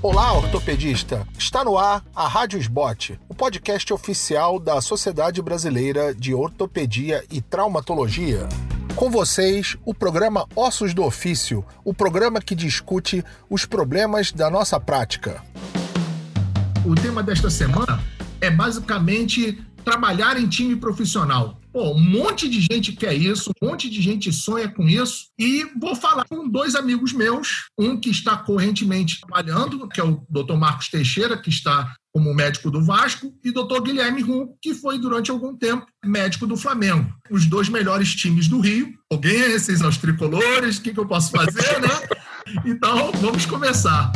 Olá, ortopedista! Está no ar a Rádio Sbot, o podcast oficial da Sociedade Brasileira de Ortopedia e Traumatologia. Com vocês, o programa Ossos do Ofício, o programa que discute os problemas da nossa prática. O tema desta semana é basicamente trabalhar em time profissional. Pô, um monte de gente quer isso, um monte de gente sonha com isso. E vou falar com dois amigos meus, um que está correntemente trabalhando, que é o Dr. Marcos Teixeira, que está como médico do Vasco, e Dr. Guilherme Rum, que foi durante algum tempo médico do Flamengo. Os dois melhores times do Rio. Alguém esses aos tricolores, o que, que eu posso fazer, né? Então, vamos começar.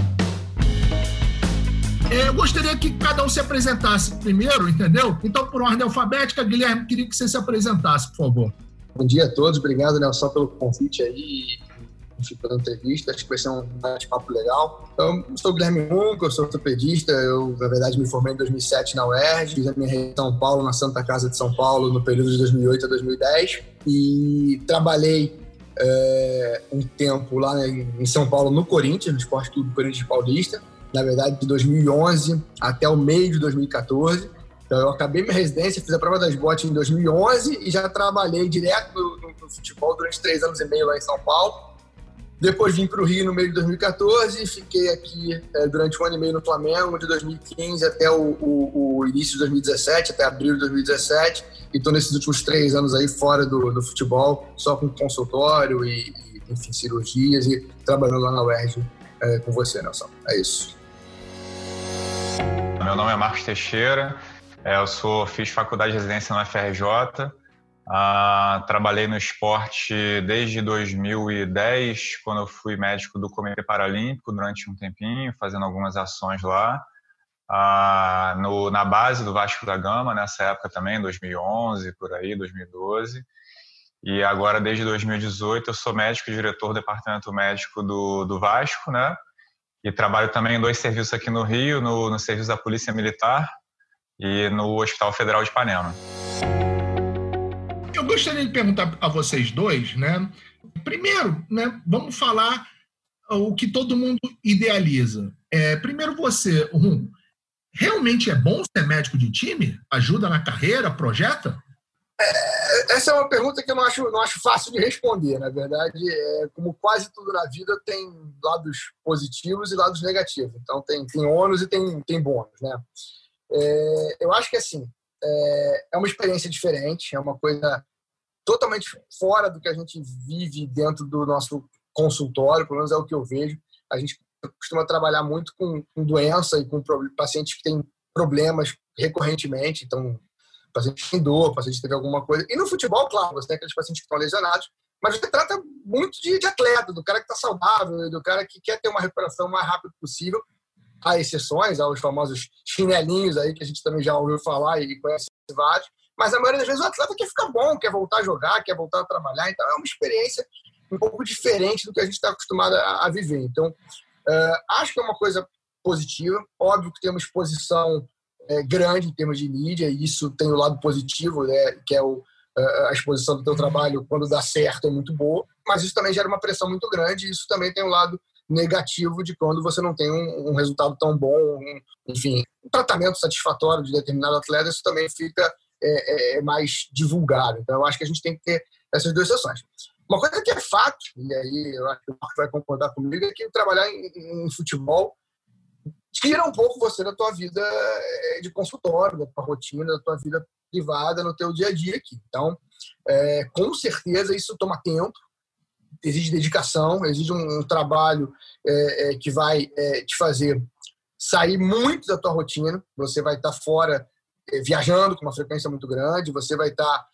Eu gostaria que cada um se apresentasse primeiro, entendeu? Então, por ordem alfabética, Guilherme, queria que você se apresentasse, por favor. Bom dia a todos, obrigado, Nelson, pelo convite aí pela entrevista. Acho que vai ser um bate-papo legal. Então, eu sou o Guilherme Munco, eu sou ortopedista. Eu, na verdade, me formei em 2007 na UERJ, fiz a minha rede em São Paulo, na Santa Casa de São Paulo, no período de 2008 a 2010. E trabalhei é, um tempo lá em São Paulo, no Corinthians, no Esporte Clube Corinthians Paulista na verdade, de 2011 até o meio de 2014. Então, eu acabei minha residência, fiz a prova das botes em 2011 e já trabalhei direto no, no, no futebol durante três anos e meio lá em São Paulo. Depois vim para o Rio no meio de 2014 e fiquei aqui é, durante um ano e meio no Flamengo, de 2015 até o, o, o, início de 2017, até abril de 2017. E estou nesses últimos três anos aí fora do, do futebol, só com consultório e, e, enfim, cirurgias e trabalhando lá na UERJ é, com você, Nelson. É isso. Meu nome é Marcos Teixeira, é, eu sou, fiz faculdade de residência no FRJ, ah, trabalhei no esporte desde 2010, quando eu fui médico do Comitê Paralímpico durante um tempinho, fazendo algumas ações lá. Ah, no, na base do Vasco da Gama, nessa época também, 2011, por aí, 2012. E agora, desde 2018, eu sou médico e diretor do departamento médico do, do Vasco, né? E trabalho também em dois serviços aqui no Rio, no, no serviço da Polícia Militar e no Hospital Federal de Ipanema. Eu gostaria de perguntar a vocês dois, né? Primeiro, né, vamos falar o que todo mundo idealiza. É, primeiro você, Rum, realmente é bom ser médico de time? Ajuda na carreira, projeta? É, essa é uma pergunta que eu não acho, não acho fácil de responder. Na verdade, é, como quase tudo na vida, tem lados positivos e lados negativos. Então, tem, tem ônus e tem, tem bônus. Né? É, eu acho que assim, é, é uma experiência diferente, é uma coisa totalmente fora do que a gente vive dentro do nosso consultório, pelo menos é o que eu vejo. A gente costuma trabalhar muito com, com doença e com pacientes que têm problemas recorrentemente, então paciente tem dor, paciente teve alguma coisa. E no futebol, claro, você tem aqueles pacientes que estão lesionados, mas você trata muito de, de atleta, do cara que está saudável, do cara que quer ter uma recuperação o mais rápido possível. Há exceções, há os famosos chinelinhos aí, que a gente também já ouviu falar e conhece vários. Mas a maioria das vezes o atleta quer ficar bom, quer voltar a jogar, quer voltar a trabalhar. Então é uma experiência um pouco diferente do que a gente está acostumado a, a, viver. Então, uh, acho que é uma coisa positiva. Óbvio que tem uma exposição é, grande em termos de mídia, e isso tem o lado positivo, né, que é o, a exposição do teu trabalho, quando dá certo, é muito boa, mas isso também gera uma pressão muito grande, e isso também tem o um lado negativo de quando você não tem um, um resultado tão bom, um, enfim, um tratamento satisfatório de determinado atleta, isso também fica é, é, é, mais divulgado. Então, eu acho que a gente tem que ter essas duas sessões. Uma coisa que é fato, e aí eu acho que o Marco vai concordar comigo, é que trabalhar em, em futebol tira um pouco você da tua vida eh, de consultório, da tua rotina, da tua vida privada no teu dia a dia aqui. Então, é, com certeza isso toma tempo, exige dedicação, exige um, um trabalho é, é, que vai te fazer sair muito da tua rotina. Você vai estar fora viajando com uma frequência muito grande, você vai estar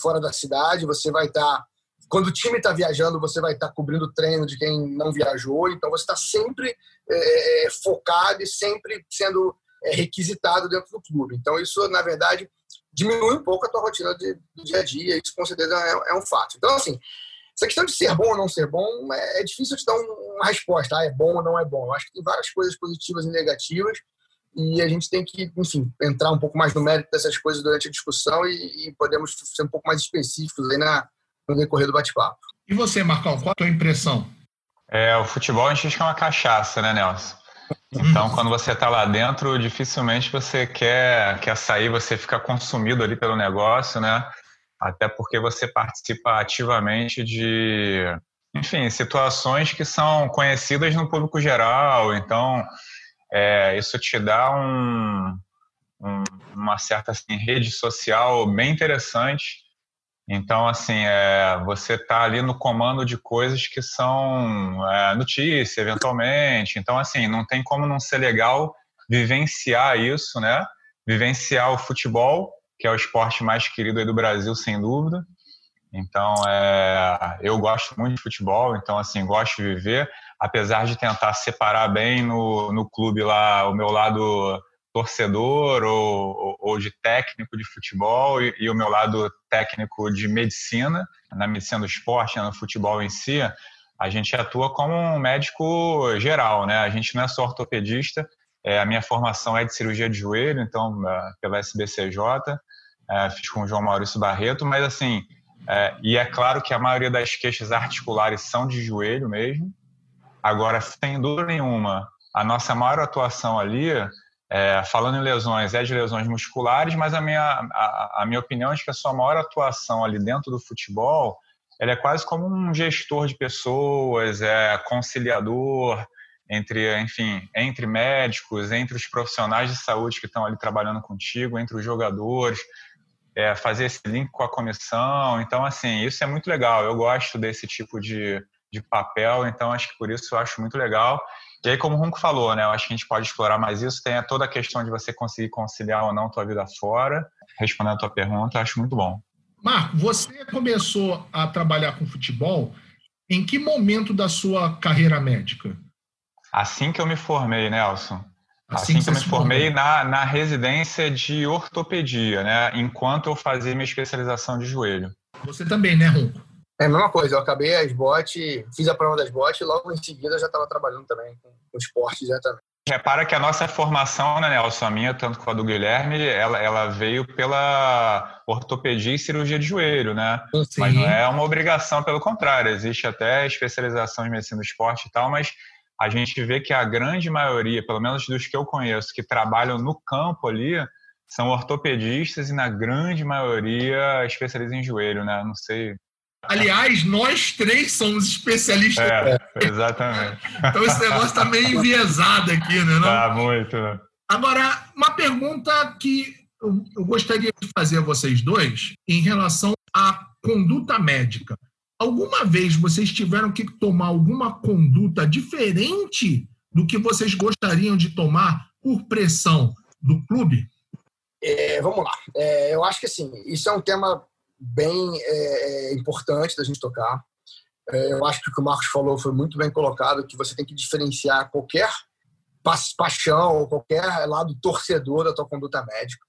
fora da cidade, você vai estar quando o time está viajando, você vai estar tá cobrindo o treino de quem não viajou, então você está sempre é, é, focado e sempre sendo é, requisitado dentro do clube. Então isso, na verdade, diminui um pouco a tua rotina de, do dia a dia, isso com certeza é, é, um fato. Então, assim, essa questão de ser bom ou não ser bom, é, é difícil te dar uma resposta, ah, é bom ou não é bom. Eu acho que tem várias coisas positivas e negativas, e a gente tem que, enfim, entrar um pouco mais no mérito dessas coisas durante a discussão e, e podemos ser um pouco mais específicos aí na, no decorrer do bate-papo. E você, Marcão, qual a tua impressão? É, o futebol a gente acha que é uma cachaça, né, Nelson? Então, quando você está lá dentro, dificilmente você quer, quer sair, você fica consumido ali pelo negócio, né? Até porque você participa ativamente de, enfim, situações que são conhecidas no público geral. Então, é, isso te dá um, um, uma certa assim, rede social bem interessante então, assim, é, você está ali no comando de coisas que são é, notícia, eventualmente. Então, assim, não tem como não ser legal vivenciar isso, né? Vivenciar o futebol, que é o esporte mais querido aí do Brasil, sem dúvida. Então, é, eu gosto muito de futebol, então, assim, gosto de viver. Apesar de tentar separar bem no, no clube lá o meu lado torcedor ou, ou, de técnico de futebol e, e, o meu lado técnico de medicina, na medicina do esporte, no futebol em si, a gente atua como um médico geral, né? A gente não é só ortopedista, é, a minha formação é de cirurgia de joelho, então é, pela SBCJ, é, fiz com o João Maurício Barreto, mas assim, é, e é claro que a maioria das queixas articulares são de joelho mesmo. Agora, sem dúvida nenhuma, a nossa maior atuação ali é, falando em lesões, é de lesões musculares, mas a minha, a, a, minha opinião é que a sua maior atuação ali dentro do futebol ela é quase como um gestor de pessoas, é conciliador entre, enfim, entre médicos, entre os profissionais de saúde que estão ali trabalhando contigo, entre os jogadores, é, fazer esse link com a comissão. Então, assim, isso é muito legal. Eu gosto desse tipo de, de papel, então acho que por isso eu acho muito legal. E aí, como o Runco falou, né, eu acho que a gente pode explorar mais isso. Tem toda a questão de você conseguir conciliar ou não tua vida fora. Respondendo a tua pergunta, acho muito bom. Marco, você começou a trabalhar com futebol em que momento da sua carreira médica? Assim que eu me formei, Nelson. Assim, assim que, que eu me formei na, na residência de ortopedia, né? Enquanto eu fazia minha especialização de joelho. Você também, né, Runco? É a mesma coisa, eu acabei a SBOT, fiz a prova da SBOT e logo em seguida já estava trabalhando também com, com esporte diretamente. Repara que a nossa formação, né, Nelson, a minha, tanto com a do Guilherme, ela, ela veio pela ortopedia e cirurgia de joelho, né? Sim. Mas não é uma obrigação, pelo contrário, existe até especialização em medicina do esporte e tal, mas a gente vê que a grande maioria, pelo menos dos que eu conheço, que trabalham no campo ali, são ortopedistas e na grande maioria especialistas em joelho, né? Não sei Aliás, nós três somos especialistas. É, exatamente. Então esse negócio está meio enviesado aqui, né? Não? Tá muito. Né? Agora, uma pergunta que eu gostaria de fazer a vocês dois em relação à conduta médica. Alguma vez vocês tiveram que tomar alguma conduta diferente do que vocês gostariam de tomar por pressão do clube? É, vamos lá. É, eu acho que assim, isso é um tema bem é, é, importante da gente tocar. É, eu acho que o que o Marcos falou foi muito bem colocado, que você tem que diferenciar qualquer paixão, qualquer lado torcedor da tua conduta médica.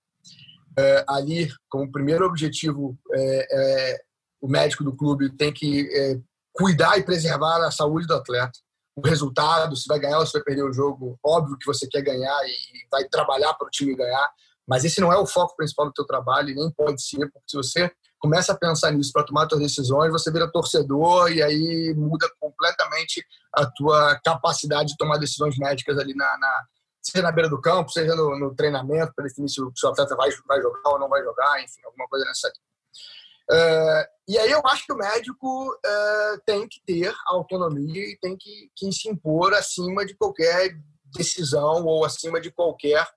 É, ali, como primeiro objetivo, é, é, o médico do clube tem que cuidar e preservar a saúde do atleta. O resultado, se vai ganhar ou se vai perder o jogo, óbvio que você quer ganhar e vai trabalhar para o time ganhar, mas esse não é o foco principal do teu trabalho e nem pode ser, porque se você começa a pensar nisso para tomar suas decisões, você vira torcedor e aí muda completamente a tua capacidade de tomar decisões médicas ali na, na seja na beira do campo, seja no, no treinamento, para definir se o seu atleta vai, vai jogar ou não vai jogar, enfim, alguma coisa nessa linha. Uh, e aí eu acho que o médico uh, tem que ter autonomia e tem que, que se impor acima de qualquer decisão ou acima de qualquer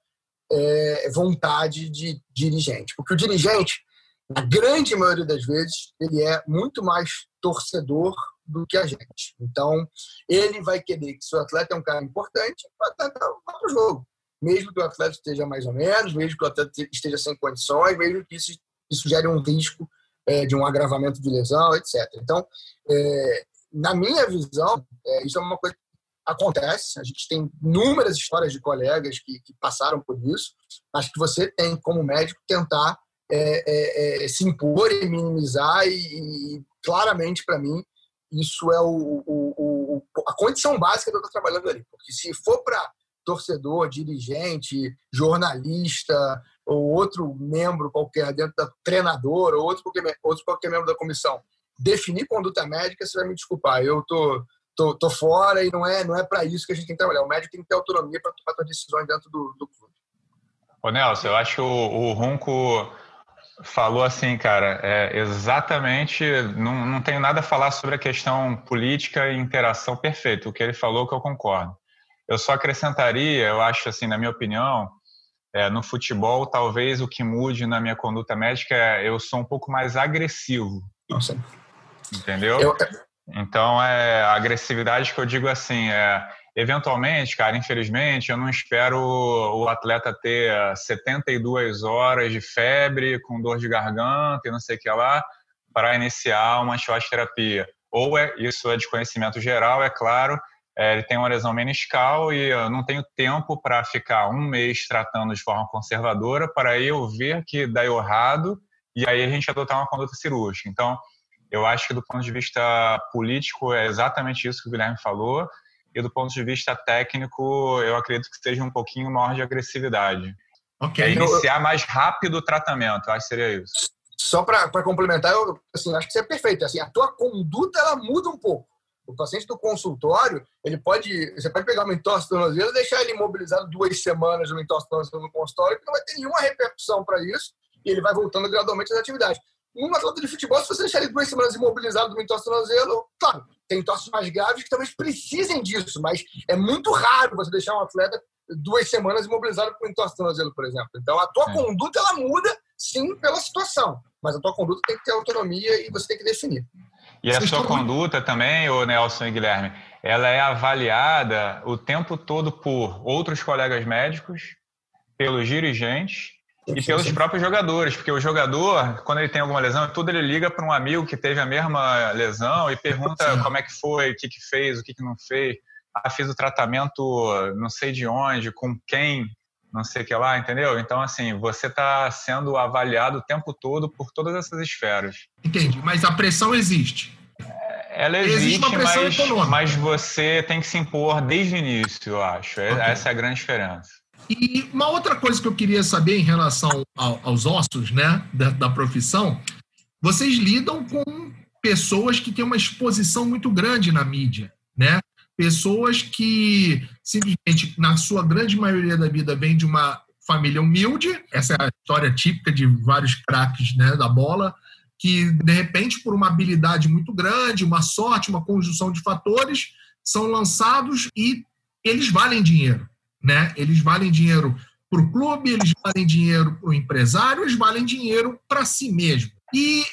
uh, vontade de dirigente. Porque o dirigente, na grande maioria das vezes, ele é muito mais torcedor do que a gente. Então, ele vai querer que seu atleta é um cara importante para para o jogo. Mesmo que o atleta esteja mais ou menos, mesmo que o atleta esteja sem condições, mesmo que isso, isso gere um risco é, de um agravamento de lesão, etc. Então, é, na minha visão, é, isso é uma coisa que acontece. A gente tem inúmeras histórias de colegas que, que passaram por isso. Acho que você tem, como médico, tentar é, é, é, se impor e minimizar e, e claramente para mim isso é o, o, o, a condição básica de eu estar trabalhando ali porque se for para torcedor, dirigente, jornalista ou outro membro qualquer dentro da treinador ou outro qualquer, outro qualquer membro da comissão definir conduta médica, você vai me desculpar, eu tô tô, tô fora e não é, não é para isso que a gente tem que trabalhar. O médico tem que ter autonomia para tomar decisões dentro do, do clube. Ô Nelson, eu acho que o, o Ronco falou assim, cara, é exatamente, não, não tenho nada a falar sobre a questão política e interação perfeito, o que ele falou que eu concordo. Eu só acrescentaria, eu acho assim, na minha opinião, é, no futebol, talvez o que mude na minha conduta médica é eu sou um pouco mais agressivo. Nossa. Entendeu? Eu... Então, é, a agressividade que eu digo assim, é, eventualmente, cara, infelizmente, eu não espero o atleta ter 72 horas de febre, com dor de garganta e não sei o que lá, para iniciar uma terapia. Ou é, isso é de conhecimento geral, é claro, é, ele tem uma lesão meniscal e eu não tenho tempo para ficar um mês tratando de forma conservadora para eu ver que dá errado e aí a gente adotar uma conduta cirúrgica. Então, eu acho que do ponto de vista político é exatamente isso que o Guilherme falou e do ponto de vista técnico eu acredito que seja um pouquinho maior de agressividade. Okay. É iniciar mais rápido o tratamento, acho que seria isso. Só para complementar, eu assim, acho que isso é perfeito. Assim, a tua conduta ela muda um pouco o paciente do consultório, ele pode, você pode pegar uma entorse tornozelo e deixar ele imobilizado duas semanas no entorse tornozelo no consultório, que não vai ter nenhuma repercussão para isso, e ele vai voltando gradualmente às atividades. Um atleta de futebol, se você deixar ele duas semanas imobilizado no entorse tornozelo, claro, tem entorses mais graves que talvez precisem disso, mas é muito raro você deixar um atleta duas semanas imobilizado com entorse tornozelo, por exemplo. Então, a tua é. conduta, ela muda, sim, pela situação, mas a tua conduta tem que ter autonomia e você tem que definir. E a sua conduta também, o Nelson e Guilherme, ela é avaliada o tempo todo por outros colegas médicos, pelos dirigentes e pelos próprios jogadores, porque o jogador, quando ele tem alguma lesão, tudo ele liga para um amigo que teve a mesma lesão e pergunta como é que foi, o que, que fez, o que, que não fez. Ah, fiz o tratamento não sei de onde, com quem, não sei o que lá, entendeu? Então, assim, você está sendo avaliado o tempo todo por todas essas esferas. Entendi, mas a pressão existe. Ela existe, existe mas, mas, você tem que se impor desde o início, eu acho. É, okay. Essa é a grande diferença. E uma outra coisa que eu queria saber em relação ao, aos ossos né, da, da profissão, vocês lidam com pessoas que têm uma exposição muito grande na mídia, né? pessoas que simplesmente, na sua grande maioria da vida, vêm de uma família humilde, essa é a história típica de vários craques né, da bola, que de repente, por uma habilidade muito grande, uma sorte, uma conjunção de fatores, são lançados e eles valem dinheiro. Né? Eles valem dinheiro para o clube, eles valem dinheiro para o empresário, eles valem dinheiro para si mesmo. E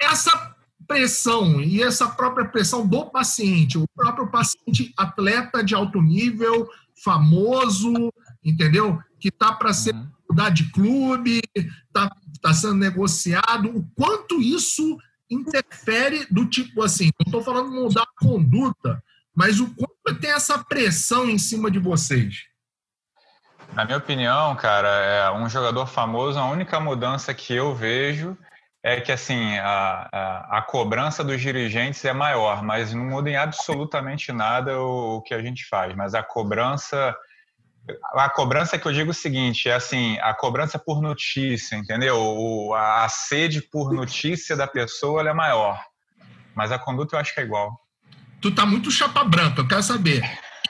essa pressão e essa própria pressão do paciente, o próprio paciente atleta de alto nível, famoso, entendeu? Que está para ser uhum. mudar de clube, está tá sendo negociado, o quanto isso interfere do tipo assim, não estou falando mudar a conduta, mas o quanto tem essa pressão em cima de vocês? Na minha opinião, cara, é um jogador famoso, a única mudança que eu vejo é que assim a, a, a, cobrança dos dirigentes é maior, mas não muda em absolutamente nada o, o, que a gente faz. Mas a cobrança, a cobrança que eu digo o seguinte, é assim, a cobrança por notícia, entendeu? O, a, a sede por notícia da pessoa é maior, mas a conduta eu acho que é igual. Tu tá muito chapa branca, eu quero saber.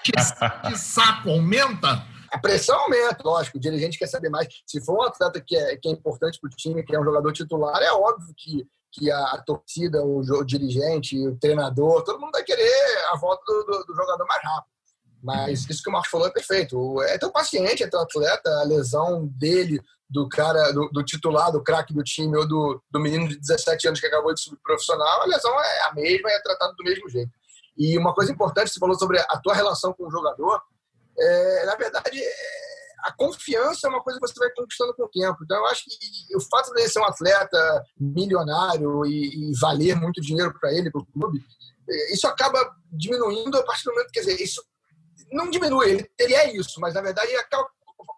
Que saco aumenta a pressão aumenta, lógico, o dirigente quer saber mais. Se for um atleta que é, que é importante para o time, que é um jogador titular, é óbvio que, que a, a torcida, o, o, dirigente, o treinador, todo mundo vai querer a volta do, do, do jogador mais rápido. Mas isso que o Marcos falou é perfeito. É tão paciente, é tão atleta, a lesão dele, do cara, do, do titular, do craque do time, ou do, do menino de 17 anos que acabou de subir profissional, a lesão é a mesma e é tratada do mesmo jeito. E uma coisa importante, você falou sobre a tua relação com o jogador, é, na verdade, a confiança é uma coisa que você vai conquistando com o tempo. Então, eu acho que o fato de ele ser um atleta milionário e, e valer muito dinheiro para ele, para o clube, é, isso acaba diminuindo a partir do momento, quer dizer, isso não diminui, ele teria isso, mas na verdade acaba,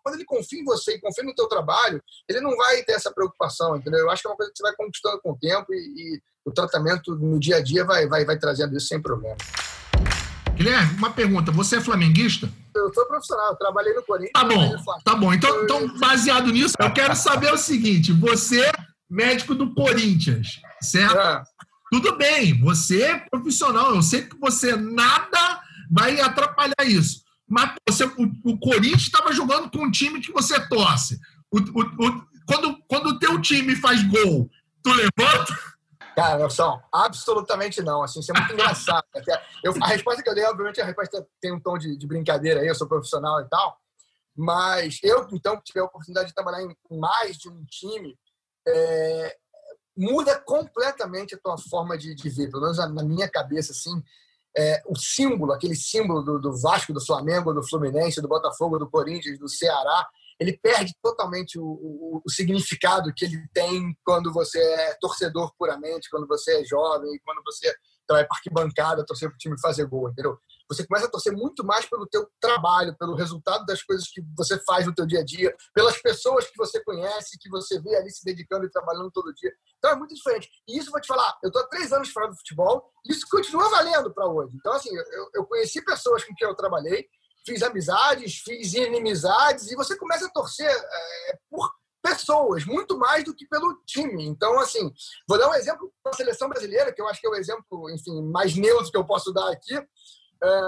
quando ele confia em você e confia no teu trabalho, ele não vai ter essa preocupação, entendeu? Eu acho que é uma coisa que você vai conquistando com o tempo e, e o tratamento no dia a dia vai, vai, vai trazendo isso sem problema. Guilherme, uma pergunta. Você é flamenguista? Eu sou profissional, eu trabalhei no Corinthians. Tá bom, tá bom. Então, então, baseado nisso, eu quero saber o seguinte: você, médico do Corinthians, certo? É. tudo bem, você é profissional, eu sei que você nada vai atrapalhar isso. Mas você, o, o Corinthians estava jogando com um time que você torce. O, o, quando, quando o teu time faz gol, tu levanta? Cara, Nelson, absolutamente não. Assim, isso é muito engraçado. Eu, a resposta que eu dei, obviamente, a resposta tem um tom de, de brincadeira aí, eu sou profissional e tal. Mas eu, então, que tive a oportunidade de trabalhar em mais de um time, é, muda completamente a tua forma de, de ver. Pelo menos na minha cabeça, assim, é, o símbolo, aquele símbolo do, do, Vasco, do Flamengo, do Fluminense, do Botafogo, do Corinthians, do Ceará, ele perde totalmente o, o, o, significado que ele tem quando você é torcedor puramente, quando você é jovem, quando você vai para arquibancada torcer para o time fazer gol, entendeu? Você começa a torcer muito mais pelo teu trabalho, pelo resultado das coisas que você faz no teu dia a dia, pelas pessoas que você conhece, que você vê ali se dedicando e trabalhando todo dia. Então é muito diferente. E isso vou te falar, eu estou há três anos fora do futebol, e isso continua valendo para hoje. Então, assim, eu, eu conheci pessoas com quem eu trabalhei, fiz amizades, fiz inimizades, e você começa a torcer é, por pessoas, muito mais do que pelo time. Então, assim, vou dar um exemplo da seleção brasileira, que eu acho que é o exemplo, enfim, mais neutro que eu posso dar aqui. É,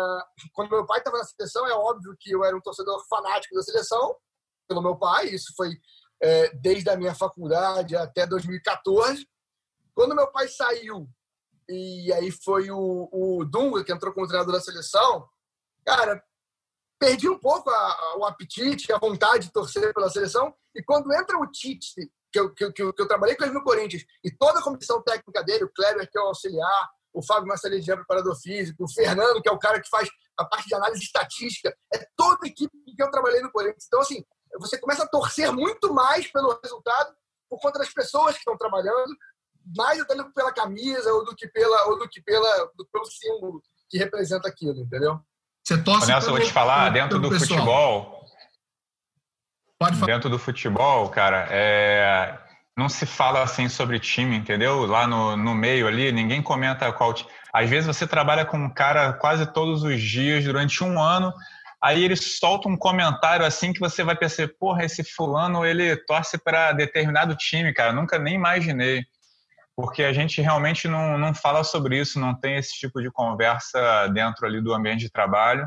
quando meu pai estava na seleção, é óbvio que eu era um torcedor fanático da seleção, pelo meu pai, isso foi é, desde a minha faculdade até 2014. Quando meu pai saiu, e aí foi o, o Dunga que entrou como treinador da seleção, cara, perdi um pouco a, a, o apetite, a vontade de torcer pela seleção. E quando entra o Tite, que eu, que, que, eu, que eu trabalhei com ele no Corinthians, e toda a comissão técnica dele, o Kleber, que é o auxiliar, o Fábio Marcelino, preparador físico, o Fernando, que é o cara que faz a parte de análise estatística, é toda a equipe que eu trabalhei no Corinthians. Então, assim, você começa a torcer muito mais pelo resultado por conta das pessoas que estão trabalhando, mais até pela camisa ou do que, pela, ou do que pela, do, pelo símbolo que representa aquilo, entendeu? Você torce Nelson, pelo, vou te falar, dentro do pessoal. futebol. Pode falar. Dentro do futebol, cara, é, não se fala assim sobre time, entendeu? Lá no, no meio ali, ninguém comenta qual time. Às vezes você trabalha com um cara quase todos os dias durante um ano, aí ele solta um comentário assim que você vai perceber, porra, esse fulano ele torce para determinado time, cara. Nunca nem imaginei porque a gente realmente não, não fala sobre isso, não tem esse tipo de conversa dentro ali do ambiente de trabalho.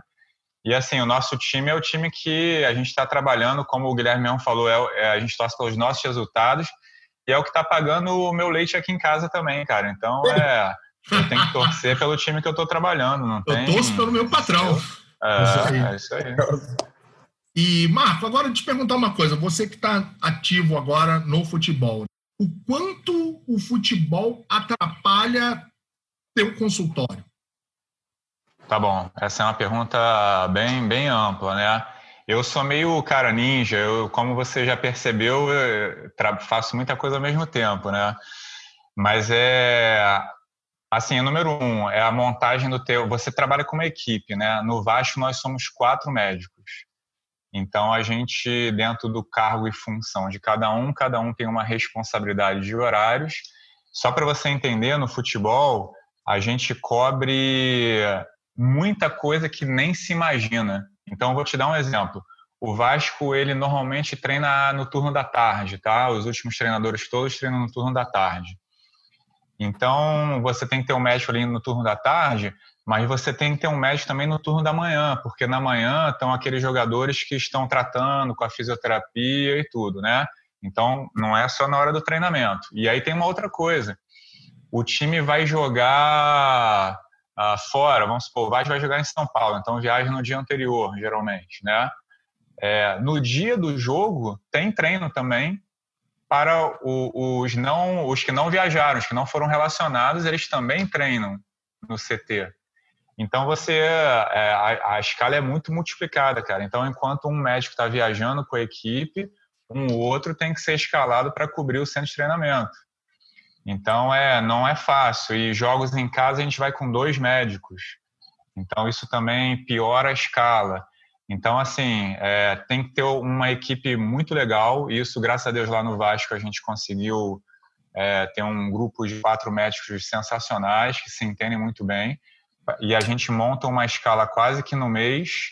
E assim, o nosso time é o time que a gente está trabalhando, como o Guilherme mesmo falou, é, é, a gente torce pelos nossos resultados e é o que está pagando o meu leite aqui em casa também, cara. Então é, eu tenho que torcer pelo time que eu estou trabalhando. Não eu tem... torço pelo meu patrão. É, é isso aí. E, Marco, agora te perguntar uma coisa. Você que está ativo agora no futebol, o quanto o futebol atrapalha teu consultório? Tá bom, essa é uma pergunta bem, bem ampla, né? Eu sou meio cara ninja, eu, como você já percebeu, faço muita coisa ao mesmo tempo, né? Mas é assim, número um, é a montagem do teu. Você trabalha com uma equipe, né? No Vasco nós somos quatro médicos. Então, a gente, dentro do cargo e função de cada um, cada um tem uma responsabilidade de horários. Só para você entender, no futebol, a gente cobre muita coisa que nem se imagina. Então, vou te dar um exemplo. O Vasco, ele normalmente treina no turno da tarde, tá? Os últimos treinadores todos treinam no turno da tarde. Então, você tem que ter um médico ali no turno da tarde, mas você tem que ter um médico também no turno da manhã, porque na manhã estão aqueles jogadores que estão tratando com a fisioterapia e tudo, né? Então, não é só na hora do treinamento. E aí tem uma outra coisa. O time vai jogar uh, fora, vamos supor, vai, vai jogar em São Paulo, então viaja no dia anterior, geralmente, né? É, no dia do jogo, tem treino também para o, os, não, os que não viajaram, os que não foram relacionados, eles também treinam no CT. Então você é, a, a, escala é muito multiplicada, cara. Então enquanto um médico está viajando com a equipe, um outro tem que ser escalado para cobrir o centro de treinamento. Então é não é fácil e jogos em casa a gente vai com dois médicos. Então isso também piora a escala. Então assim é, tem que ter uma equipe muito legal. Isso graças a Deus lá no Vasco a gente conseguiu é, ter um grupo de quatro médicos sensacionais que se entendem muito bem e a gente monta uma escala quase que no mês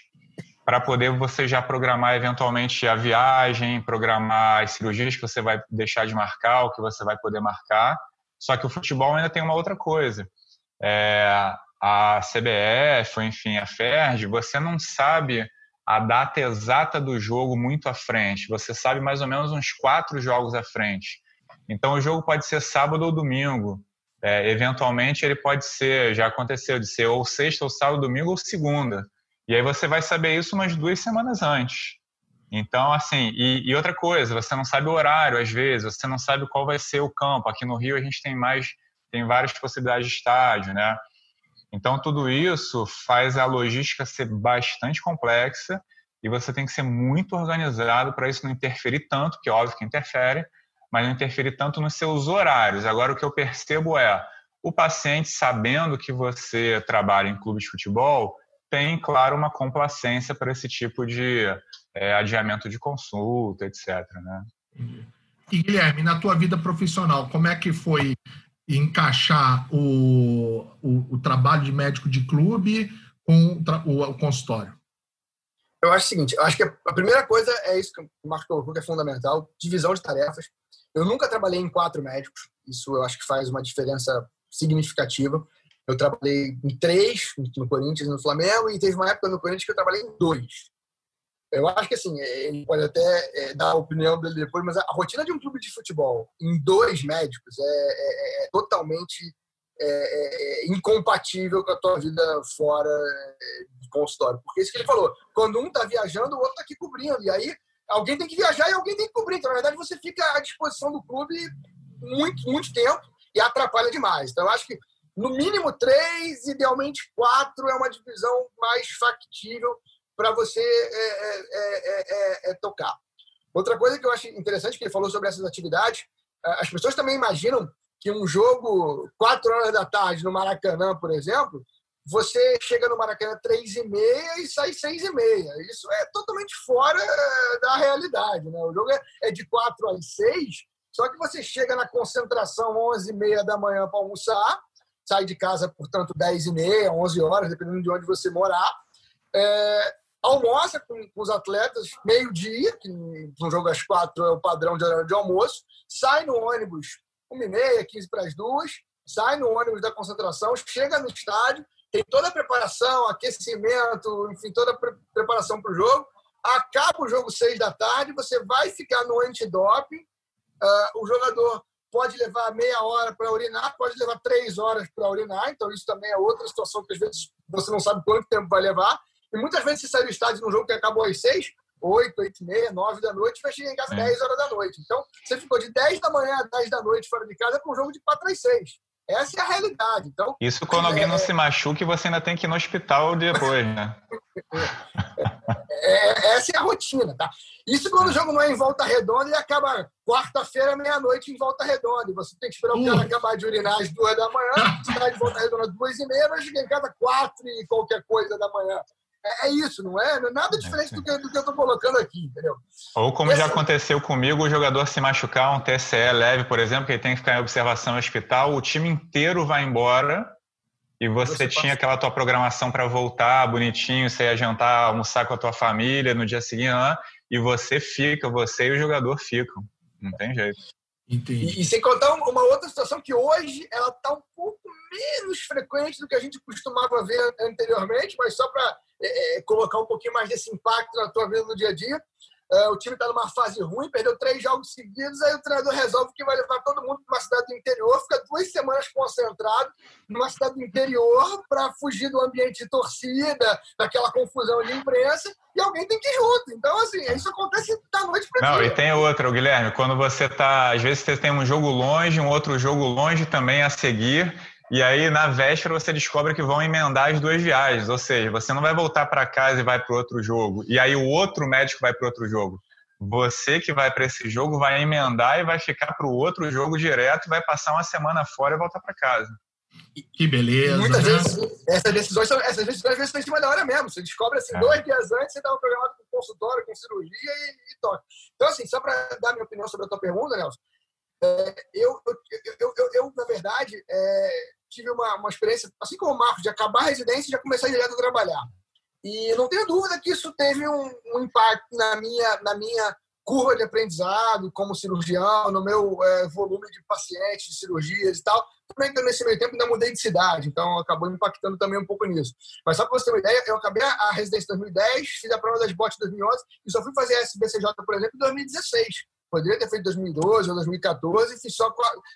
para poder você já programar eventualmente a viagem, programar as cirurgias que você vai deixar de marcar, o que você vai poder marcar. Só que o futebol ainda tem uma outra coisa. É, a CBF, ou enfim, a FERJ, você não sabe a data exata do jogo muito à frente. Você sabe mais ou menos uns quatro jogos à frente. Então, o jogo pode ser sábado ou domingo. É, eventualmente, ele pode ser, já aconteceu, de ser ou sexta, ou sábado, domingo, ou segunda. E aí você vai saber isso umas duas semanas antes. Então, assim, e, e, outra coisa, você não sabe o horário, às vezes, você não sabe qual vai ser o campo. Aqui no Rio a gente tem mais, tem várias possibilidades de estádio, né? Então, tudo isso faz a logística ser bastante complexa e você tem que ser muito organizado para isso não interferir tanto, que é óbvio que interfere, mas não interferir tanto nos seus horários. Agora, o que eu percebo é, o paciente, sabendo que você trabalha em clube de futebol, tem, claro, uma complacência para esse tipo de é, adiamento de consulta, etc. Né? E Guilherme, na tua vida profissional, como é que foi encaixar o, o, o trabalho de médico de clube com o, o, consultório? Eu acho o seguinte, eu acho que a primeira coisa é isso que o Marco colocou, que é fundamental, divisão de tarefas. Eu nunca trabalhei em quatro médicos, isso eu acho que faz uma diferença significativa. Eu trabalhei em três, no Corinthians e no Flamengo, e teve uma época no Corinthians que eu trabalhei em dois. Eu acho que assim, ele pode até é, dar a opinião dele depois, mas a, rotina de um clube de futebol em dois médicos é, é, é totalmente é, é, incompatível com a tua vida fora é, do consultório. Porque isso que ele falou, quando um está viajando, o outro está aqui cobrindo. E aí alguém tem que viajar e alguém tem que cobrir. Então, na verdade, você fica à disposição do clube muito, muito tempo e atrapalha demais. Então, eu acho que no mínimo três, idealmente quatro, é uma divisão mais factível para você é é, é, é, é, tocar. Outra coisa que eu acho interessante que ele falou sobre essas atividades, as pessoas também imaginam que um jogo quatro horas da tarde no Maracanã, por exemplo, você chega no Maracanã três e meia e sai seis e meia. Isso é totalmente fora da realidade. Né? O jogo é de quatro às seis, só que você chega na concentração onze e meia da manhã para almoçar, sai de casa, portanto, 10 e meia, 11 horas, dependendo de onde você morar. É, almoça com, com, os atletas meio-dia, que no jogo às quatro é o padrão de horário de almoço, sai no ônibus uma e meia, 15 para as duas, sai no ônibus da concentração, chega no estádio, tem toda a preparação, aquecimento, enfim, toda a pre preparação para o jogo. Acaba o jogo seis da tarde, você vai ficar no antidoping, uh, o jogador pode levar meia hora para urinar, pode levar três horas para urinar, então isso também é outra situação que às vezes você não sabe quanto tempo vai levar. E muitas vezes você sai do estádio num jogo que acabou às seis, oito, oito e meia, nove da noite, vai chegar em casa é. dez horas da noite. Então, você ficou de dez da manhã a dez da noite fora de casa com um jogo de quatro às seis. Essa é a realidade. Então, Isso quando alguém não é, se machuca e você ainda tem que ir no hospital depois, né? é, essa é a rotina, tá? Isso quando o jogo não é em volta redonda e acaba quarta-feira, meia-noite, em volta redonda. E você tem que esperar o cara acabar de urinar às duas da manhã, sai de volta redonda às duas e meia, vai chegar em casa quatro e qualquer coisa da manhã. É, é isso, não é? Não é nada diferente do que, do que eu estou colocando aqui, entendeu? Ou como já aconteceu comigo, o jogador se machucar, um TCE leve, por exemplo, que ele tem que ficar em observação no hospital, o time inteiro vai embora e você, você tinha passa... aquela tua programação para voltar bonitinho, você ia jantar, almoçar com a tua família no dia seguinte, e você fica, você e o jogador ficam. Não tem jeito. E, e, sem contar uma outra situação que hoje ela está um pouco menos frequente do que a gente costumava ver anteriormente, mas só para é, colocar um pouquinho mais desse impacto na tua vida no dia a dia. Uh, o time está numa fase ruim, perdeu três jogos seguidos, aí o treinador resolve que vai levar todo mundo para uma cidade do interior, fica duas semanas concentrado numa cidade do interior para fugir do ambiente de torcida, daquela confusão de imprensa, e alguém tem que ir junto. Então, assim, isso acontece da noite para Não, dia. e tem outra, Guilherme, quando você está, às vezes você tem um jogo longe, um outro jogo longe também a seguir, e aí, na véspera, você descobre que vão emendar as duas viagens. Ou seja, você não vai voltar para casa e vai para outro jogo. E aí, o outro médico vai para outro jogo. Você que vai para esse jogo vai emendar e vai ficar para o outro jogo direto e vai passar uma semana fora e voltar para casa. Que beleza. E muitas né? vezes, essas decisões, são, essas decisões às vezes estão em cima da hora mesmo. Você descobre assim, é. dois dias antes, você estava programado com consultório, com cirurgia e, e toca. Então, assim, só para dar minha opinião sobre a tua pergunta, Nelson, é, eu, eu, eu, eu, na verdade, é, tive uma, uma experiência, assim como o Marcos, de acabar a residência e já começar direto a trabalhar. E não tenho dúvida que isso teve um, um impacto na minha, na minha curva de aprendizado como cirurgião, no meu é, volume de pacientes, de cirurgias e tal. Também nesse meio tempo ainda mudei de cidade, então acabou impactando também um pouco nisso. Mas só para você ter uma ideia, eu acabei a residência em 2010, fiz a prova das botes em 2011 e só fui fazer a SBCJ, por exemplo, em 2016. Poderia ter feito 2012 ou 2014 e fiz só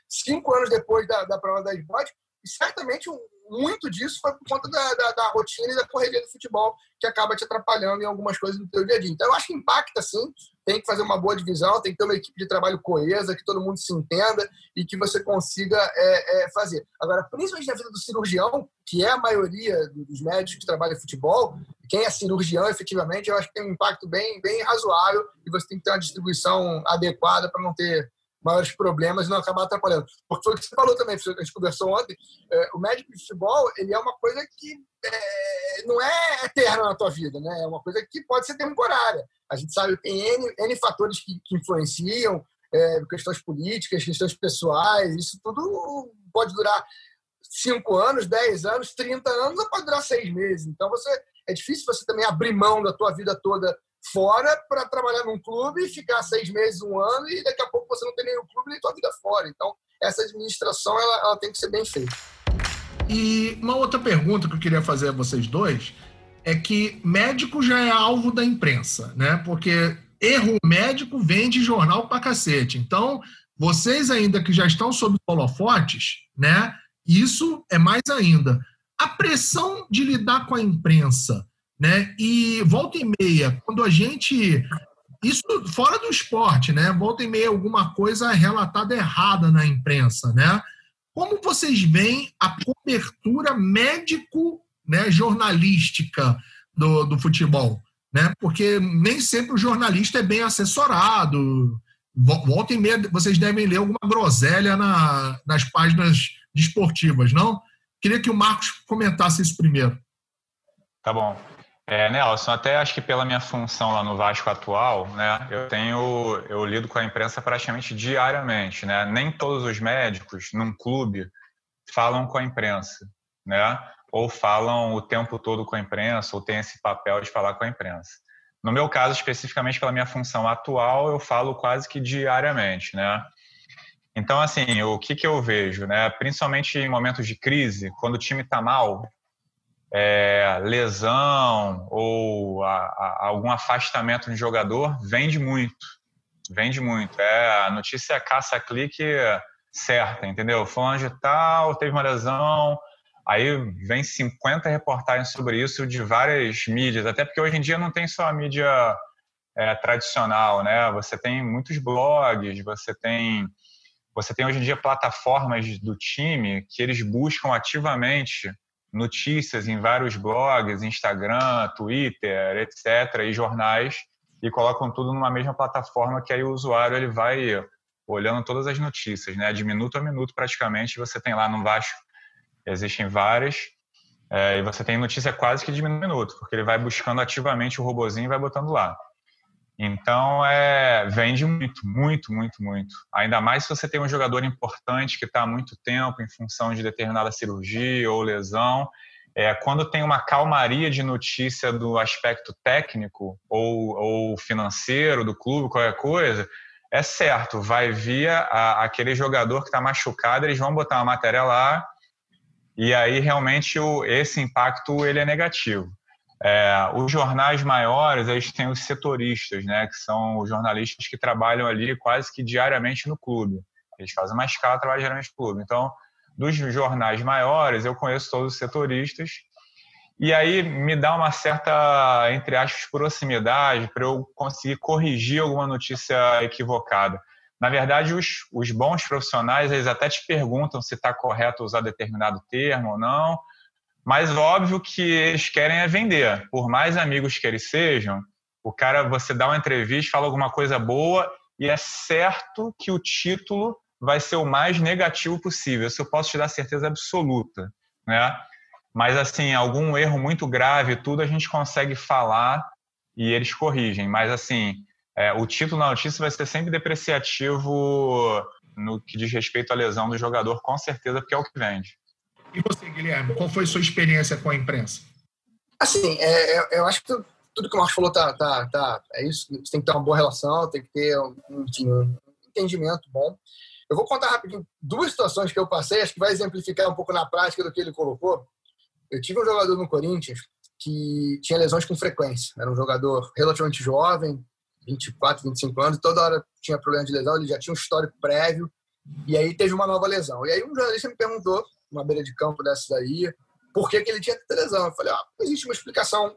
cinco anos depois da, da prova das botes. E certamente muito disso foi por conta da, da, da, rotina e da correria do futebol, que acaba te atrapalhando em algumas coisas do teu dia a dia. Então, eu acho que impacta, sim. Tem que fazer uma boa divisão, tem que ter uma equipe de trabalho coesa, que todo mundo se entenda e que você consiga é, é, fazer. Agora, principalmente na vida do cirurgião, que é a maioria dos médicos que trabalham em futebol, quem é cirurgião, efetivamente, eu acho que tem um impacto bem, bem razoável e você tem que ter uma distribuição adequada para não ter maiores problemas e não acabar atrapalhando. Porque foi o que você falou também, a gente conversou ontem, é, o médico de futebol, ele é uma coisa que é, não é eterna na tua vida, né? É uma coisa que pode ser temporária. A gente sabe que tem N, N fatores que, que influenciam, é, questões políticas, questões pessoais, isso tudo pode durar cinco anos, dez anos, 30 anos, ou pode durar seis meses. Então, você é difícil você também abrir mão da tua vida toda fora para trabalhar num clube, ficar seis meses, um ano e daqui a pouco você não tem o clube nem tua vida fora. Então, essa administração ela, ela tem que ser bem feita. E uma outra pergunta que eu queria fazer a vocês dois é que médico já é alvo da imprensa, né? Porque erro médico vende jornal pra cacete. Então, vocês ainda que já estão sob holofotes, né? Isso é mais ainda. A pressão de lidar com a imprensa né? E volta e meia, quando a gente. Isso fora do esporte, né? Volta e meia alguma coisa relatada errada na imprensa, né? Como vocês veem a cobertura médico, né, jornalística do, do futebol, né? Porque nem sempre o jornalista é bem assessorado. Volta e meia, vocês devem ler alguma groselha na, nas páginas desportivas, não? Queria que o Marcos comentasse isso primeiro. Tá bom. É, Nelson, até acho que pela minha função lá no Vasco atual, né, eu tenho, eu lido com a imprensa praticamente diariamente, né? Nem todos os médicos num clube falam com a imprensa, né? Ou falam o tempo todo com a imprensa, ou tem esse papel de falar com a imprensa. No meu caso, especificamente pela minha função atual, eu falo quase que diariamente, né? Então, assim, o que, que eu vejo, né? Principalmente em momentos de crise, quando o time está mal, é, lesão ou a, a, algum afastamento de jogador, vende muito. Vende muito. É, a notícia caça-clique certa, entendeu? Fulano de tal, teve uma lesão, aí vem 50 reportagens sobre isso de várias mídias, até porque hoje em dia não tem só a mídia é, tradicional, né? Você tem muitos blogs, você tem você tem hoje em dia plataformas do time que eles buscam ativamente notícias em vários blogs, Instagram, Twitter, etc., e jornais, e colocam tudo numa mesma plataforma que aí o usuário ele vai olhando todas as notícias, né? De minuto a minuto, praticamente, você tem lá no Vasco, existem várias, é, e você tem notícia quase que de minuto a minuto, porque ele vai buscando ativamente o robozinho e vai botando lá. Então, é, vende muito, muito, muito, muito. Ainda mais se você tem um jogador importante que está há muito tempo em função de determinada cirurgia ou lesão. É, quando tem uma calmaria de notícia do aspecto técnico ou, ou financeiro do clube, qualquer coisa, é certo, vai via a, aquele jogador que está machucado, eles vão botar uma matéria lá e aí realmente o, esse impacto ele é negativo. É, os jornais maiores, eles têm os setoristas, né, que são os jornalistas que trabalham ali quase que diariamente no clube. Eles fazem uma escala, trabalham diariamente no clube. Então, dos jornais maiores, eu conheço todos os setoristas, e aí me dá uma certa, entre aspas, proximidade para eu conseguir corrigir alguma notícia equivocada. Na verdade, os, os bons profissionais, eles até te perguntam se está correto usar determinado termo ou não, mas óbvio que eles querem é vender. Por mais amigos que eles sejam, o cara, você dá uma entrevista, fala alguma coisa boa e é certo que o título vai ser o mais negativo possível. Isso eu posso te dar certeza absoluta, né? Mas assim, algum erro muito grave, tudo a gente consegue falar e eles corrigem. Mas assim, é, o título na notícia vai ser sempre depreciativo no que diz respeito à lesão do jogador, com certeza, porque é o que vende. E você, Guilherme, qual foi sua experiência com a imprensa? Assim, é, é eu acho que tudo que o Marcos falou tá, tá, tá, é isso. Você tem que ter uma boa relação, tem que ter um, um entendimento bom. Eu vou contar rapidinho duas situações que eu passei, acho que vai exemplificar um pouco na prática do que ele colocou. Eu tive um jogador no Corinthians que tinha lesões com frequência. Era um jogador relativamente jovem, 24, 25 anos, toda hora tinha problema de lesão, ele já tinha um histórico prévio, e aí teve uma nova lesão. E aí um jornalista me perguntou, uma beira de campo dessas aí, por que, que ele tinha lesão. Eu falei, ah, existe uma explicação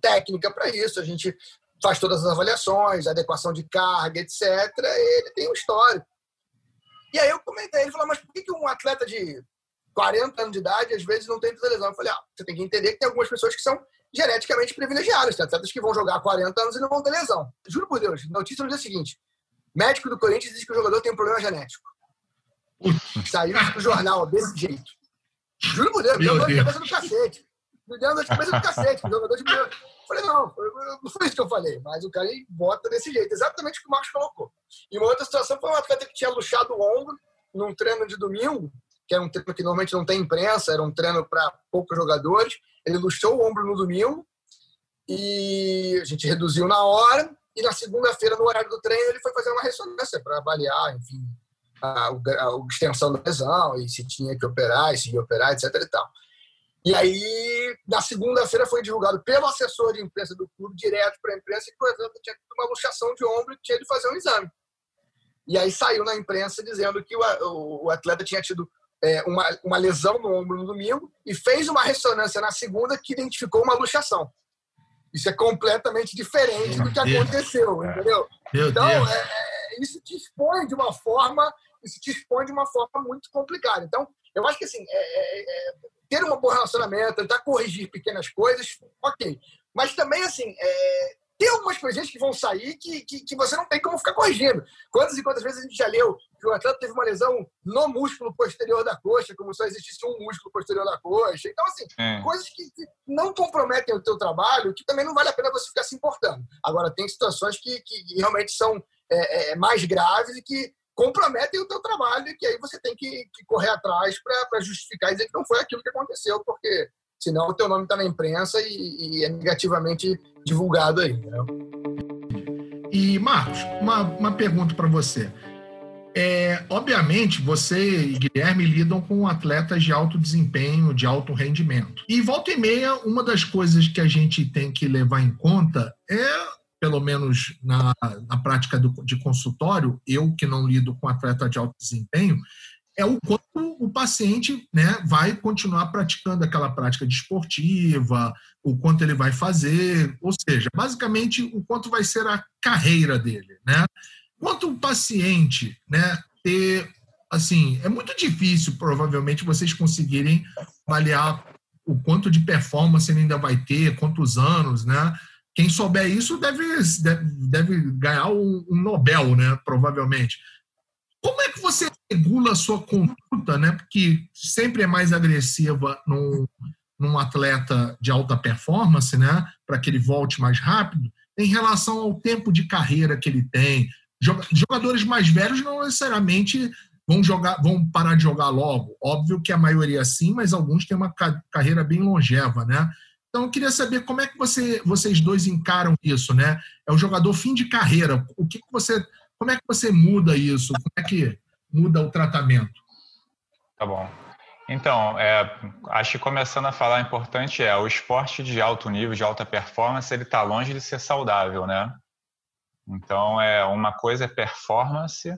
técnica para isso, a gente faz todas as avaliações, adequação de carga, etc. E ele tem um histórico. E aí eu comentei, ele falou, mas por que, que um atleta de 40 anos de idade às vezes não tem lesão? Eu falei, ah, você tem que entender que tem algumas pessoas que são geneticamente privilegiadas, tem atletas que vão jogar 40 anos e não vão ter lesão. Juro por Deus, notícia no dia seguinte, médico do Corinthians diz que o jogador tem um problema genético. Saiu no jornal desse jeito. Juro por Deus, me deu dor de cabeça do cacete. Me deu dor de cabeça do cacete, jogador de Falei, não, não foi isso que eu falei, mas o cara bota desse jeito, exatamente o que o Marcos colocou. E uma outra situação foi um atleta que tinha luxado o ombro num treino de domingo, que era um treino que normalmente não tem imprensa, era um treino para poucos jogadores. Ele luxou o ombro no domingo e a gente reduziu na hora. E na segunda-feira, no horário do treino, ele foi fazer uma ressonância para avaliar, enfim, a, a, extensão da lesão e se tinha que operar, e se ia operar, etc. E tal. E aí, na segunda-feira, foi divulgado pelo assessor de imprensa do clube, direto para a imprensa, que o atleta tinha uma luxação de ombro e tinha de fazer um exame. E aí saiu na imprensa dizendo que o, o atleta tinha tido é, uma, uma lesão no ombro no domingo e fez uma ressonância na segunda que identificou uma luxação. Isso é completamente diferente Meu do que Deus. aconteceu, entendeu? Meu então, é, é, isso te expõe de uma forma, isso te expõe de uma forma muito complicada. Então, eu acho que assim, é, é, é, ter um bom relacionamento, tentar corrigir pequenas coisas, ok. Mas também, assim, é, tem algumas coisinhas que vão sair que, que, que, você não tem como ficar corrigindo. Quantas e quantas vezes a gente já leu que o atleta teve uma lesão no músculo posterior da coxa, como se só existisse um músculo posterior da coxa. Então, assim, é. coisas que, que, não comprometem o teu trabalho, que também não vale a pena você ficar se importando. Agora, tem situações que, que realmente são é, é, mais graves e que comprometem o teu trabalho e que aí você tem que, que correr atrás para justificar e dizer que não foi aquilo que aconteceu, porque senão o teu nome está na imprensa e, e, é negativamente divulgado aí. Né? E, Marcos, uma, uma pergunta para você. É, obviamente, você e Guilherme lidam com atletas de alto desempenho, de alto rendimento. E volta e meia, uma das coisas que a gente tem que levar em conta é pelo menos na, na prática do, de consultório, eu que não lido com atleta de alto desempenho, é o quanto o paciente né, vai continuar praticando aquela prática desportiva, o quanto ele vai fazer, ou seja, basicamente o quanto vai ser a carreira dele. Né? Quanto o paciente né, ter. Assim, é muito difícil, provavelmente, vocês conseguirem avaliar o quanto de performance ele ainda vai ter, quantos anos, né? Quem souber isso deve, deve, ganhar um, um, Nobel, né? Provavelmente. Como é que você regula a sua conduta, né? Porque sempre é mais agressiva num, num atleta de alta performance, né? Para que ele volte mais rápido, em relação ao tempo de carreira que ele tem. Jogadores mais velhos não necessariamente vão jogar, vão parar de jogar logo. Óbvio que a maioria sim, mas alguns têm uma carreira bem longeva, né? Então, eu queria saber como é que você, vocês dois encaram isso, né? É o jogador fim de carreira. O que, que você, como é que você muda isso? Como é que muda o tratamento? Tá bom. Então, é, acho que começando a falar, importante é o esporte de alto nível, de alta performance, ele está longe de ser saudável, né? Então, é uma coisa é performance,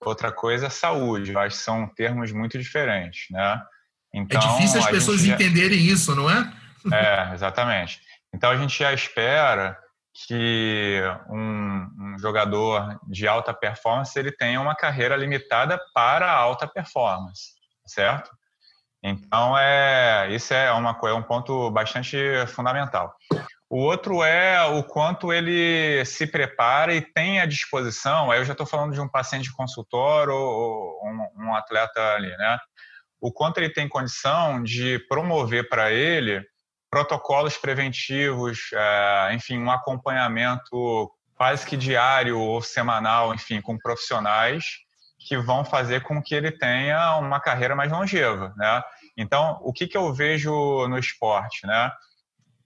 outra coisa é saúde. Eu acho que são termos muito diferentes, né? Então, é difícil as pessoas já... entenderem isso, não é? É, exatamente. Então a gente já espera que um, um, jogador de alta performance ele tenha uma carreira limitada para alta performance, certo? Então é isso é uma é um ponto bastante fundamental. O outro é o quanto ele se prepara e tem à disposição. Aí eu já estou falando de um paciente consultor ou, um, um atleta ali, né? O quanto ele tem condição de promover para ele protocolos preventivos, é, enfim, um acompanhamento quase que diário ou semanal, enfim, com profissionais que vão fazer com que ele tenha uma carreira mais longeva, né? Então, o que, que eu vejo no esporte, né?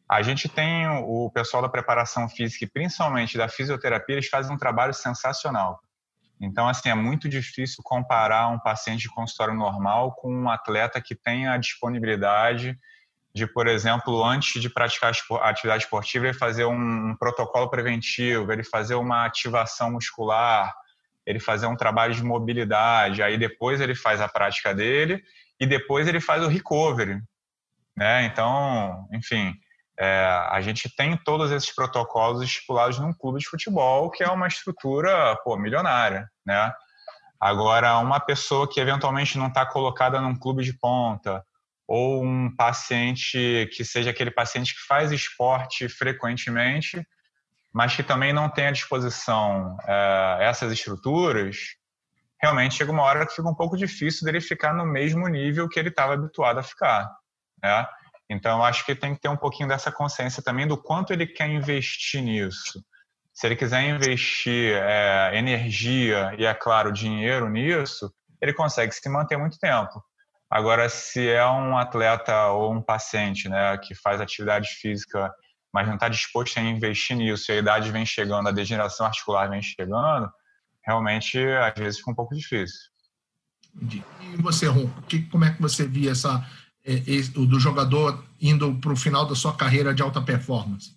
A gente tem o pessoal da preparação física principalmente da fisioterapia, eles fazem um trabalho sensacional. Então, assim, é muito difícil comparar um paciente de consultório normal com um atleta que tem a disponibilidade de, por exemplo, antes de praticar a atividade esportiva, ele fazer um protocolo preventivo, ele fazer uma ativação muscular, ele fazer um trabalho de mobilidade, aí depois ele faz a prática dele e depois ele faz o recovery, né? Então, enfim, é, a gente tem todos esses protocolos estipulados num clube de futebol, que é uma estrutura pô, milionária, né? Agora, uma pessoa que eventualmente não está colocada num clube de ponta, ou um paciente que seja aquele paciente que faz esporte frequentemente, mas que também não tem à disposição é, essas estruturas, realmente chega uma hora que fica um pouco difícil dele ficar no mesmo nível que ele estava habituado a ficar, né? Então, acho que tem que ter um pouquinho dessa consciência também do quanto ele quer investir nisso. Se ele quiser investir é, energia e, é claro, dinheiro nisso, ele consegue se manter muito tempo. Agora, se é um atleta ou um paciente né, que faz atividade física, mas não está disposto a investir nisso, e a idade vem chegando, a degeneração articular vem chegando, realmente, às vezes, fica um pouco difícil. E você, Ron, como é que você via essa é, do jogador indo para o final da sua carreira de alta performance?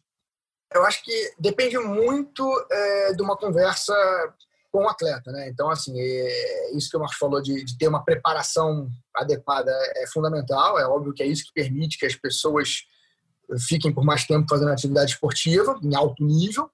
Eu acho que depende muito é, de uma conversa com o atleta, né? Então, assim, é, isso que o Marcos falou de, de, ter uma preparação adequada é fundamental. É óbvio que é isso que permite que as pessoas fiquem por mais tempo fazendo atividade esportiva em alto nível.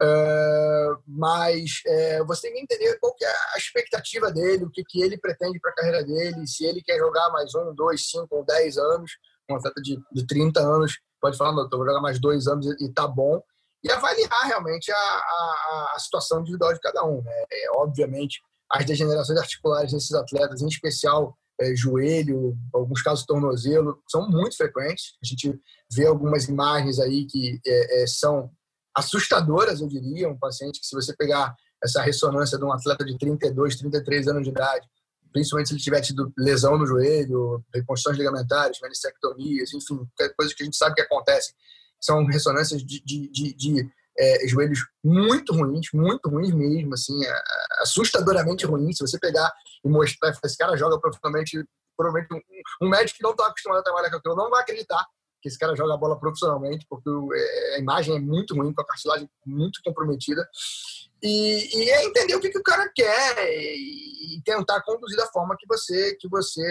Uh, mas uh, você tem que entender qual que é a expectativa dele, o que, que ele pretende para a carreira dele, se ele quer jogar mais um, dois, cinco ou dez anos, um atleta de, de 30 anos pode falar, não, eu vou jogar mais dois anos e, e tá bom, e avaliar realmente a, a, a, situação individual de cada um. Né? É, obviamente, as degenerações articulares desses atletas, em especial é, joelho, alguns casos tornozelo, são muito frequentes. A gente vê algumas imagens aí que é, é são assustadoras, eu diria, um paciente que se você pegar essa ressonância de um atleta de 32, 33 anos de idade, principalmente se ele tiver tido lesão no joelho, reconstruções ligamentares, meniscectomias, enfim, coisas que a gente sabe que acontecem, são ressonâncias de, de, de, de é, joelhos muito ruins, muito ruins mesmo, assim, é, assustadoramente ruins. Se você pegar e mostrar, esse cara joga profissionalmente, provavelmente um, um médico que não está acostumado a trabalhar com aquilo não vai acreditar que esse cara joga a bola profissionalmente, porque é, a imagem é muito ruim, com a cartilagem muito comprometida. E, e é entender o que, que o cara quer e, tentar conduzir da forma que você que você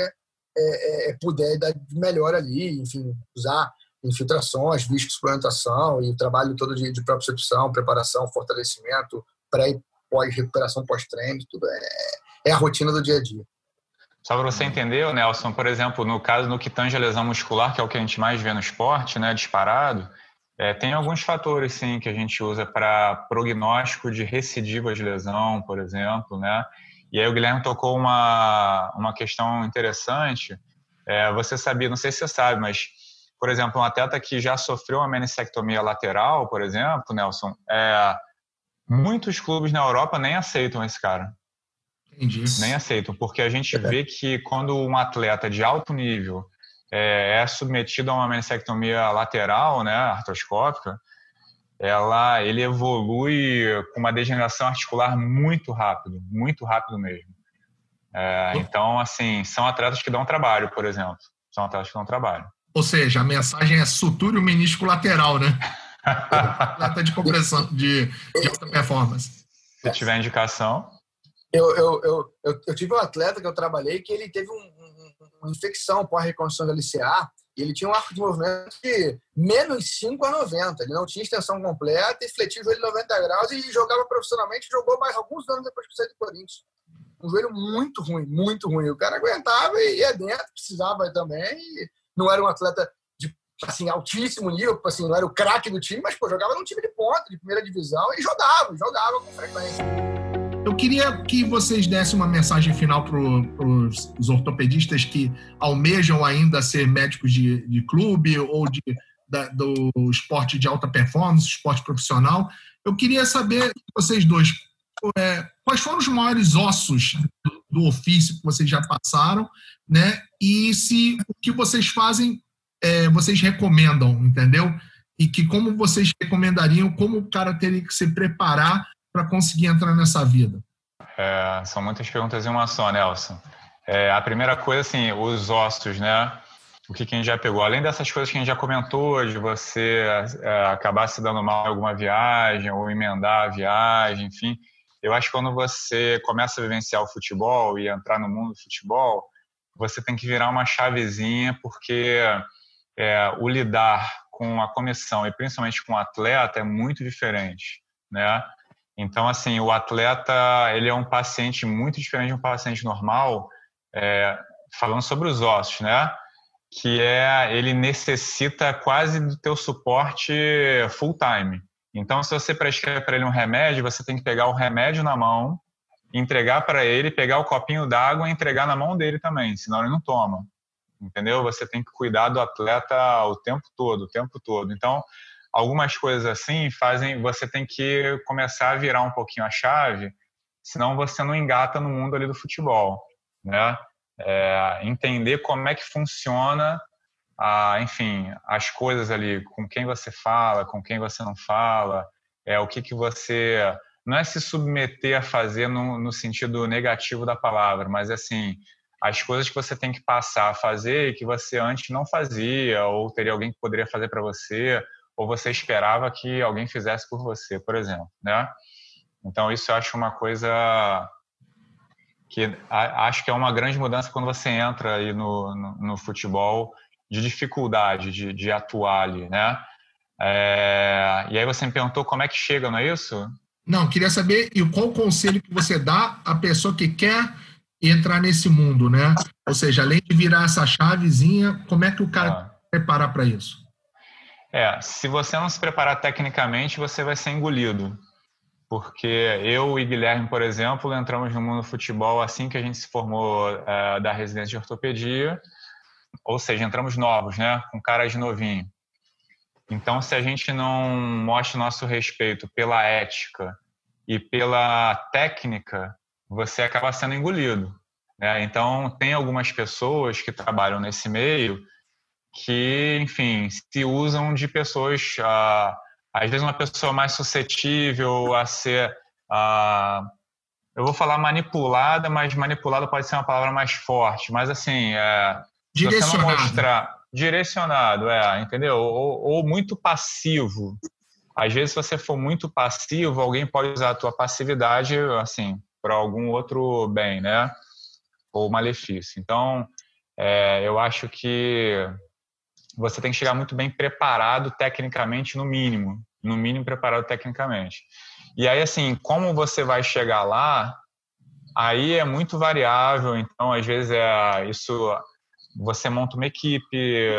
é, é, puder dar melhor ali, enfim, usar infiltrações, viscosuplementação e o trabalho todo de, de propriocepção, preparação, fortalecimento, pré e pós-recuperação pós-treino, tudo é, é a rotina do dia a dia. Só para você entender, Nelson, por exemplo, no caso no que tange a lesão muscular, que é o que a gente mais vê no esporte, né, disparado, é, tem alguns fatores, sim, que a gente usa para prognóstico de recidiva de lesão, por exemplo, né? E aí o Guilherme tocou uma, uma questão interessante. É, você sabia, não sei se você sabe, mas, por exemplo, um atleta que já sofreu uma meniscectomia lateral, por exemplo, Nelson, é, muitos clubes na Europa nem aceitam esse cara. Entendi. Nem aceitam, porque a gente vê que quando um atleta de alto nível é, é submetido a uma meniscectomia lateral, né, artroscópica, ela, ele evolui com uma degeneração articular muito rápido, muito rápido mesmo. É, então, assim, são atletas que dão trabalho, por exemplo. São atletas que dão trabalho. Ou seja, a mensagem é suture o menisco lateral, né? Atleta de compressão, de, de alta performance. Se tiver indicação. Eu, eu, eu, eu, eu, tive um atleta que eu trabalhei que ele teve um, um, uma infecção pós-reconstrução da LCA e ele tinha um arco de movimento de menos 5 a 90. Ele não tinha extensão completa e fletia o joelho 90 graus e jogava profissionalmente. Jogou mais alguns anos depois que saiu do Corinthians. Um joelho muito ruim, muito ruim. O cara aguentava e ia dentro, precisava também. E não era um atleta de assim, altíssimo nível, assim, não era o craque do time, mas pô, jogava num time de ponta, de primeira divisão e jogava, jogava com frequência. Eu queria que vocês dessem uma mensagem final para os ortopedistas que almejam ainda ser médicos de, de clube ou de, da, do esporte de alta performance, esporte profissional. Eu queria saber, vocês dois, é, quais foram os maiores ossos do, do, ofício que vocês já passaram, né? E se o que vocês fazem é, vocês recomendam, entendeu? E que como vocês recomendariam, como o cara teria que se preparar para conseguir entrar nessa vida? É, são muitas perguntas em uma só, Nelson. É, a primeira coisa, assim, os ossos, né? O que, que a gente já pegou? Além dessas coisas que a gente já comentou, de você é, acabar se dando mal em alguma viagem ou emendar a viagem, enfim, eu acho que quando você começa a vivenciar o futebol e entrar no mundo do futebol, você tem que virar uma chavezinha, porque é, o lidar com a comissão e principalmente com o atleta é muito diferente, né? Então, assim, o atleta ele é um paciente muito diferente de um paciente normal, é, falando sobre os ossos, né? Que é ele necessita quase do teu suporte full time. Então, se você prescrever para ele um remédio, você tem que pegar o remédio na mão, entregar para ele, pegar o copinho d'água e entregar na mão dele também, senão ele não toma. Entendeu? Você tem que cuidar do atleta o tempo todo, o tempo todo. Então, algumas coisas assim fazem você tem que começar a virar um pouquinho a chave, senão você não engata no mundo ali do futebol, né? É, entender como é que funciona, a, enfim, as coisas ali, com quem você fala, com quem você não fala, é o que que você não é se submeter a fazer no, no sentido negativo da palavra, mas assim as coisas que você tem que passar a fazer e que você antes não fazia ou teria alguém que poderia fazer para você ou você esperava que alguém fizesse por você, por exemplo, né? Então isso eu acho uma coisa que acho que é uma grande mudança quando você entra aí no, no, no futebol de dificuldade de, de atuar ali, né? É, e aí você me perguntou como é que chega, não é isso? Não, queria saber e qual o conselho que você dá à pessoa que quer entrar nesse mundo, né? Ou seja, além de virar essa chavezinha, como é que o cara ah. preparar para isso? É, se você não se preparar tecnicamente, você vai ser engolido. Porque eu e Guilherme, por exemplo, entramos no mundo do futebol assim que a gente se formou é, da residência de ortopedia, ou seja, entramos novos, né, com cara de novinho. Então, se a gente não mostra nosso respeito pela ética e pela técnica, você acaba sendo engolido. Né? Então, tem algumas pessoas que trabalham nesse meio que, enfim, se usam de pessoas, ah, às vezes uma pessoa mais suscetível a ser, ah, eu vou falar manipulada, mas manipulada pode ser uma palavra mais forte, mas assim, é, direcionado. mostrar direcionado, é, entendeu? Ou, ou muito passivo. Às vezes, se você for muito passivo, alguém pode usar a tua passividade, assim, para algum outro bem, né? Ou malefício. Então, é, eu acho que você tem que chegar muito bem preparado tecnicamente, no mínimo. No mínimo, preparado tecnicamente. E aí, assim, como você vai chegar lá, aí é muito variável. Então, às vezes, é isso. Você monta uma equipe,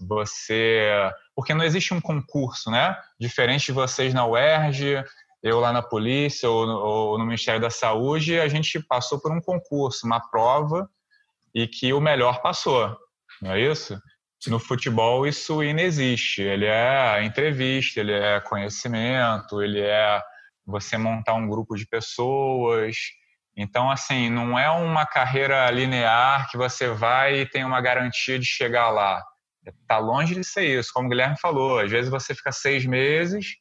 você. Porque não existe um concurso, né? Diferente de vocês na UERJ, eu lá na polícia ou no, ou no Ministério da Saúde, a gente passou por um concurso, uma prova, e que o melhor passou. Não é isso? No futebol isso inexiste. Ele é entrevista, ele é conhecimento, ele é você montar um grupo de pessoas. Então, assim, não é uma carreira linear que você vai e tem uma garantia de chegar lá. Está longe de ser isso. Como o Guilherme falou, às vezes você fica seis meses,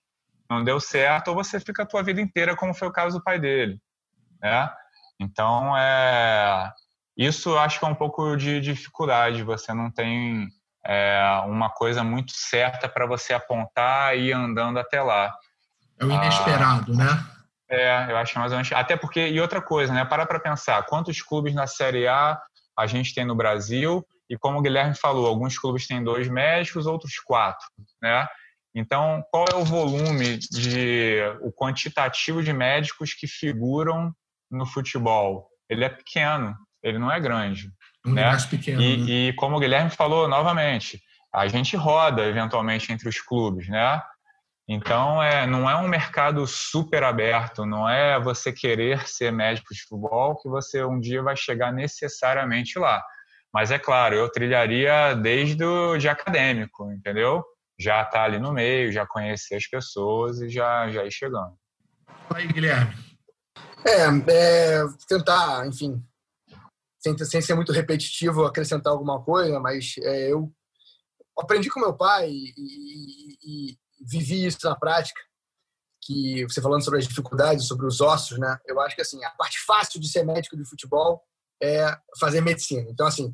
não deu certo, ou você fica a tua vida inteira, como foi o caso do pai dele. Né? Então, é... isso eu acho que é um pouco de dificuldade. Você não tem é, uma coisa muito certa para você apontar e ir andando até lá. É o inesperado, ah, né? É, eu acho mais ou menos. Até porque, e outra coisa, né? Para para pensar, quantos clubes na Série A a gente tem no Brasil? E como o Guilherme falou, alguns clubes têm dois médicos, outros quatro, né? Então, qual é o volume de o quantitativo de médicos que figuram no futebol? Ele é pequeno, ele não é grande. Um né? pequeno. E, né? e como o Guilherme falou novamente, a gente roda eventualmente entre os clubes, né? Então, é, não é um mercado super aberto, não é você querer ser médico de futebol que você um dia vai chegar necessariamente lá. Mas é claro, eu trilharia desde o de acadêmico, entendeu? Já tá ali no meio, já conhecer as pessoas e já, já ir chegando. Aí, Guilherme. É, é tentar, enfim, sem, sem ser muito repetitivo, acrescentar alguma coisa, mas é, eu aprendi com meu pai e, e, e, vivi isso na prática. Que você falando sobre as dificuldades, sobre os ossos, né? Eu acho que assim a parte fácil de ser médico de futebol é fazer medicina. Então assim,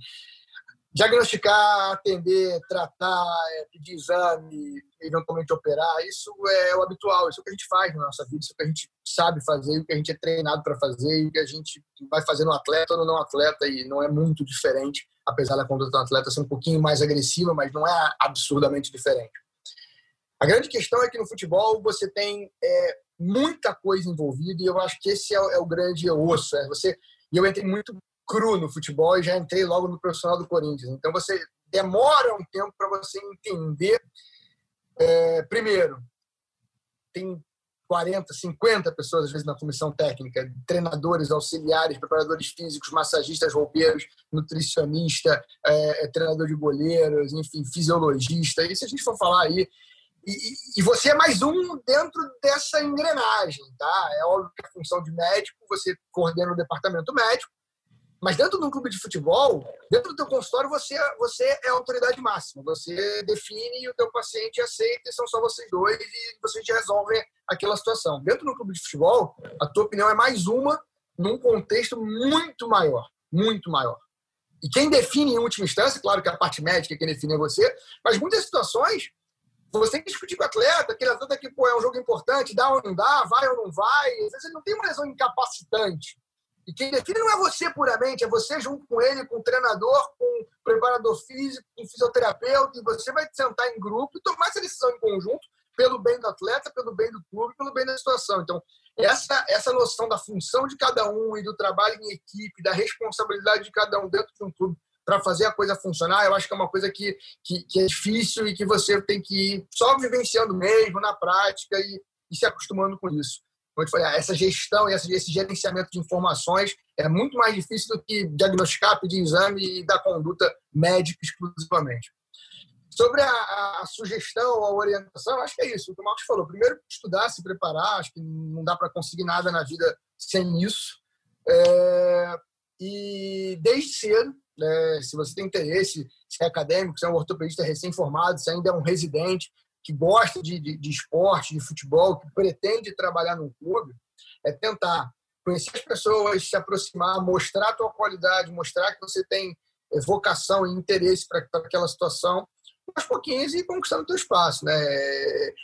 diagnosticar, atender, tratar, é, pedir exame, eventualmente operar, isso é o habitual, isso é o que a gente faz na nossa vida, isso é o que a gente sabe fazer, o que a gente é treinado para fazer, o que a gente vai fazer no atleta ou no não atleta, e não é muito diferente, apesar da conduta do atleta ser um pouquinho mais agressiva, mas não é absurdamente diferente. A grande questão é que no futebol você tem é, muita coisa envolvida, e eu acho que esse é, é o grande osso. É você, e eu entrei muito cru no futebol e já entrei logo no profissional do Corinthians. Então você demora um tempo para você entender. É, primeiro, tem 40, 50 pessoas às vezes na comissão técnica, treinadores, auxiliares, preparadores físicos, massagistas, roupeiros, nutricionista, é, é, treinador de goleiros, enfim, fisiologista. E se a gente for falar aí, e, e, você é mais um dentro dessa engrenagem, tá? É óbvio que a função de médico, você coordena o departamento médico, mas dentro de um clube de futebol, dentro do teu consultório, você, você é a autoridade máxima. Você define e o teu paciente aceita e são só vocês dois e vocês resolvem aquela situação. Dentro do clube de futebol, a tua opinião é mais uma num contexto muito maior, muito maior. E quem define em última instância, claro que a parte médica quem define é você, mas muitas situações você tem que discutir com o atleta, aquele atleta que pô, é um jogo importante, dá ou não dá, vai ou não vai. Às vezes ele não tem uma lesão incapacitante. E quem define não é você puramente, é você junto com ele, com o treinador, com o preparador físico, com o fisioterapeuta, e você vai sentar em grupo e tomar essa decisão em conjunto pelo bem do atleta, pelo bem do clube, pelo bem da situação. Então, essa, essa noção da função de cada um e do trabalho em equipe, da responsabilidade de cada um dentro de um clube para fazer a coisa funcionar, eu acho que é uma coisa que, que, que, é difícil e que você tem que ir só vivenciando mesmo, na prática e, e se acostumando com isso como eu falei, essa gestão e esse gerenciamento de informações é muito mais difícil do que diagnosticar, pedir exame e dar conduta médica exclusivamente. Sobre a, a, sugestão, a orientação, acho que é isso. O que o Marcos falou. Primeiro, estudar, se preparar. Acho que não dá para conseguir nada na vida sem isso. É, e desde cedo, né, se você tem interesse, se é acadêmico, se é um ortopedista recém-formado, se ainda é um residente, que gosta de, de, de, esporte, de futebol, que pretende trabalhar num clube, é tentar conhecer as pessoas, se aproximar, mostrar a tua qualidade, mostrar que você tem eh, vocação e interesse para aquela situação, aos pouquinhos e conquistando o teu espaço, né?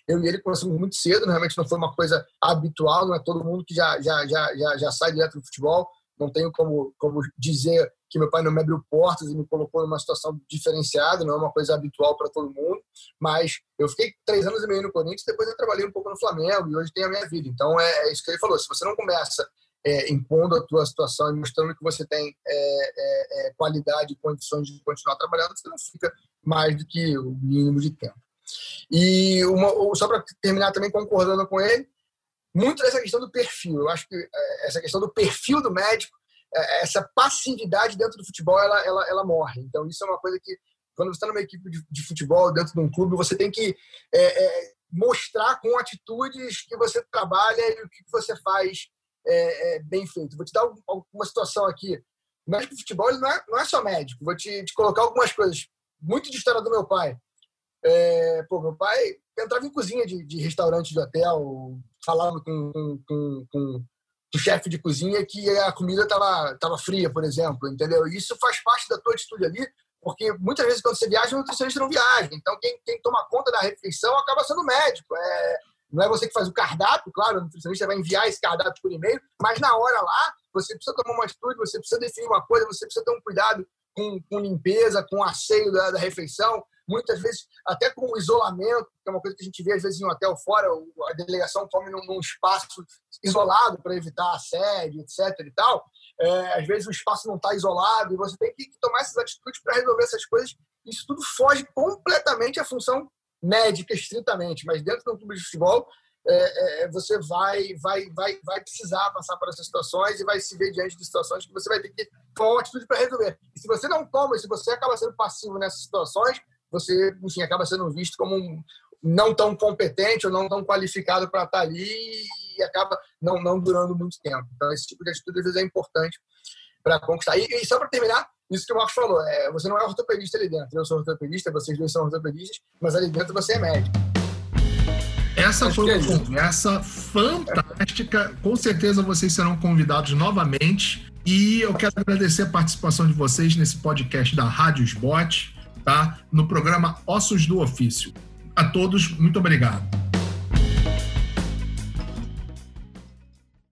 Eu e ele conhecemos muito cedo, realmente não foi uma coisa habitual, não é todo mundo que já, já, já, já, já sai direto do futebol, não tenho como, como dizer que meu pai não me abriu portas e me colocou numa situação diferenciada, não é uma coisa habitual para todo mundo, mas eu fiquei três anos e meio no Corinthians, depois eu trabalhei um pouco no Flamengo e hoje tenho a minha vida. Então é, é isso que ele falou, se você não começa é, impondo a tua situação e mostrando que você tem é, é, é qualidade e condições de continuar trabalhando, você não fica mais do que o mínimo de tempo. E uma, só para terminar também concordando com ele, muito dessa questão do perfil. Eu acho que é, essa questão do perfil do médico, é, essa passividade dentro do futebol, ela, ela, ela morre. Então, isso é uma coisa que, quando você está numa equipe de, de, futebol, dentro de um clube, você tem que é, é, mostrar com atitudes que você trabalha e o que você faz é, é bem feito. Vou te dar uma situação aqui. O médico de futebol não, é, não é só médico. Vou te, te colocar algumas coisas. Muito de história do meu pai. É, pô, meu pai entrava em cozinha de, de restaurante de hotel, falava com, com, com, com o chefe de cozinha que a comida estava tava fria, por exemplo, entendeu? Isso faz parte da tua atitude ali, porque muitas vezes quando você viaja, o nutricionista não viaja. Então, quem, quem toma conta da refeição acaba sendo o médico. É, não é você que faz o cardápio, claro, o nutricionista vai enviar esse cardápio por e-mail, mas na hora lá, você precisa tomar uma atitude, você precisa definir uma coisa, você precisa ter um cuidado com, com limpeza, com asseio da, da refeição, muitas vezes até com isolamento, que é uma coisa que a gente vê às vezes em um hotel fora, a delegação come num, num espaço isolado para evitar assédio, etc. e tal. É, às vezes o espaço não está isolado e você tem que tomar essas atitudes para resolver essas coisas. Isso tudo foge completamente à função médica, estritamente, mas dentro do clube de futebol é, é, você vai, vai, vai, vai precisar passar por essas situações e vai se ver diante de situações que você vai ter que tomar uma atitude para resolver. E se você não toma, se você acaba sendo passivo nessas situações, você enfim, acaba sendo visto como um não tão competente ou não tão qualificado para estar ali e acaba não, não durando muito tempo. Então, esse tipo de atitude às vezes é importante para conquistar. E, e só para terminar, isso que o Marcos falou, é, você não é ortopedista ali dentro. Eu sou ortopedista, vocês dois são ortopedistas, mas ali dentro você é médico. Essa Acho foi uma é conversa fantástica. Com certeza vocês serão convidados novamente. E eu quero agradecer a participação de vocês nesse podcast da Rádio Spot, tá? No programa Ossos do Ofício. A todos, muito obrigado.